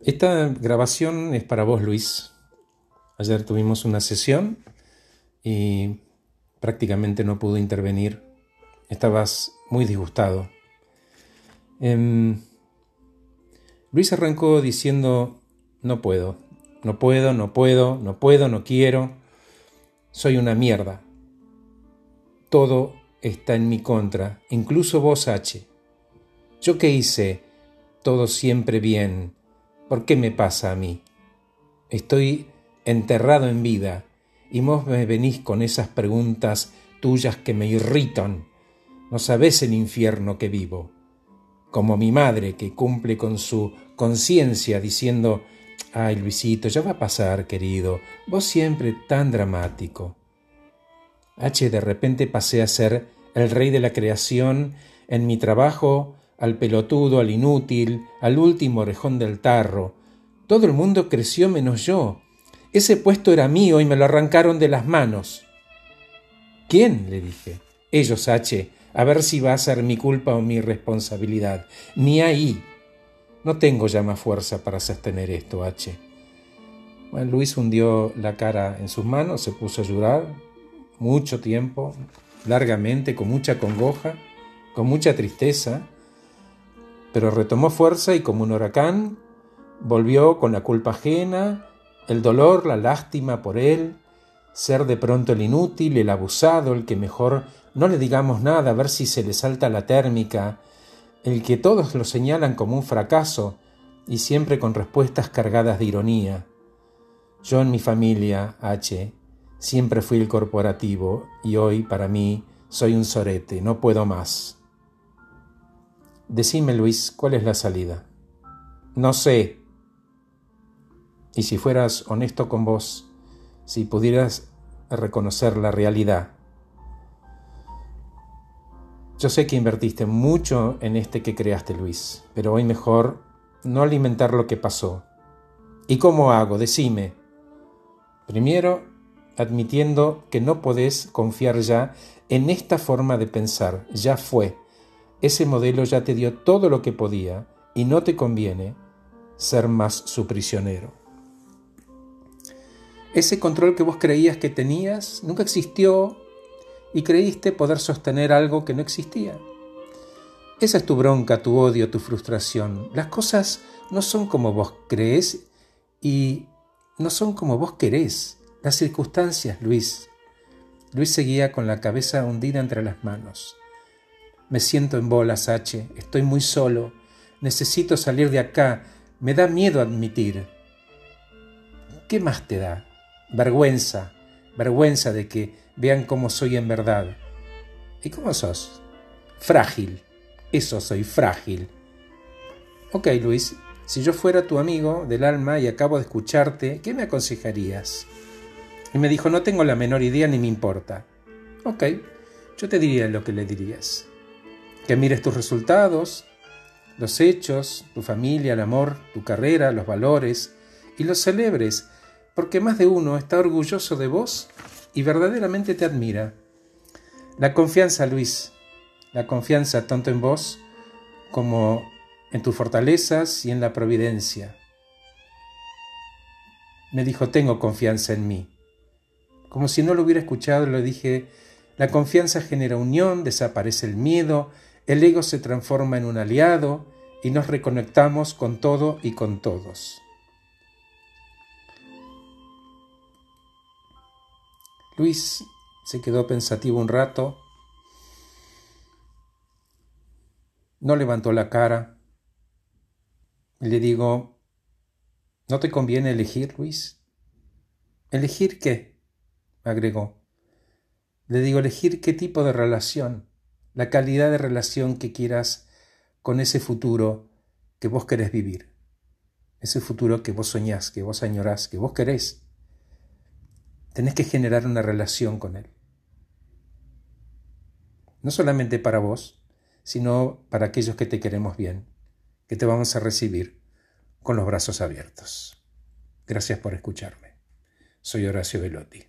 Esta grabación es para vos, Luis. Ayer tuvimos una sesión y prácticamente no pudo intervenir. Estabas muy disgustado. Em, Luis arrancó diciendo, no puedo, no puedo, no puedo, no puedo, no quiero. Soy una mierda. Todo está en mi contra, incluso vos, H. ¿Yo qué hice? Todo siempre bien ¿Por qué me pasa a mí? Estoy enterrado en vida y vos me venís con esas preguntas tuyas que me irritan. No sabés el infierno que vivo. Como mi madre que cumple con su conciencia diciendo, ay Luisito, ya va a pasar, querido, vos siempre tan dramático. H de repente pasé a ser el rey de la creación en mi trabajo al pelotudo, al inútil, al último orejón del tarro. Todo el mundo creció menos yo. Ese puesto era mío y me lo arrancaron de las manos. ¿Quién? le dije. Ellos, H. A ver si va a ser mi culpa o mi responsabilidad. Ni ahí. No tengo ya más fuerza para sostener esto, H. Luis hundió la cara en sus manos, se puso a llorar mucho tiempo, largamente, con mucha congoja, con mucha tristeza pero retomó fuerza y como un huracán volvió con la culpa ajena, el dolor, la lástima por él, ser de pronto el inútil, el abusado, el que mejor no le digamos nada a ver si se le salta la térmica, el que todos lo señalan como un fracaso y siempre con respuestas cargadas de ironía. Yo en mi familia, H, siempre fui el corporativo y hoy para mí soy un sorete, no puedo más. Decime, Luis, ¿cuál es la salida? No sé. Y si fueras honesto con vos, si pudieras reconocer la realidad. Yo sé que invertiste mucho en este que creaste, Luis, pero hoy mejor no alimentar lo que pasó. ¿Y cómo hago? Decime. Primero, admitiendo que no podés confiar ya en esta forma de pensar, ya fue ese modelo ya te dio todo lo que podía y no te conviene ser más su prisionero. Ese control que vos creías que tenías nunca existió y creíste poder sostener algo que no existía. Esa es tu bronca, tu odio, tu frustración. Las cosas no son como vos crees y no son como vos querés. Las circunstancias, Luis. Luis seguía con la cabeza hundida entre las manos. Me siento en bolas, H. Estoy muy solo. Necesito salir de acá. Me da miedo admitir. ¿Qué más te da? Vergüenza. Vergüenza de que vean cómo soy en verdad. ¿Y cómo sos? Frágil. Eso soy frágil. Ok, Luis, si yo fuera tu amigo del alma y acabo de escucharte, ¿qué me aconsejarías? Y me dijo, no tengo la menor idea ni me importa. Ok, yo te diría lo que le dirías que mires tus resultados, los hechos, tu familia, el amor, tu carrera, los valores, y los celebres, porque más de uno está orgulloso de vos y verdaderamente te admira. La confianza, Luis, la confianza tanto en vos como en tus fortalezas y en la providencia. Me dijo, tengo confianza en mí. Como si no lo hubiera escuchado, le dije, la confianza genera unión, desaparece el miedo, el ego se transforma en un aliado y nos reconectamos con todo y con todos. Luis se quedó pensativo un rato, no levantó la cara le digo, ¿no te conviene elegir, Luis? ¿Elegir qué? agregó. Le digo, elegir qué tipo de relación la calidad de relación que quieras con ese futuro que vos querés vivir, ese futuro que vos soñás, que vos añorás, que vos querés. Tenés que generar una relación con Él. No solamente para vos, sino para aquellos que te queremos bien, que te vamos a recibir con los brazos abiertos. Gracias por escucharme. Soy Horacio Velotti.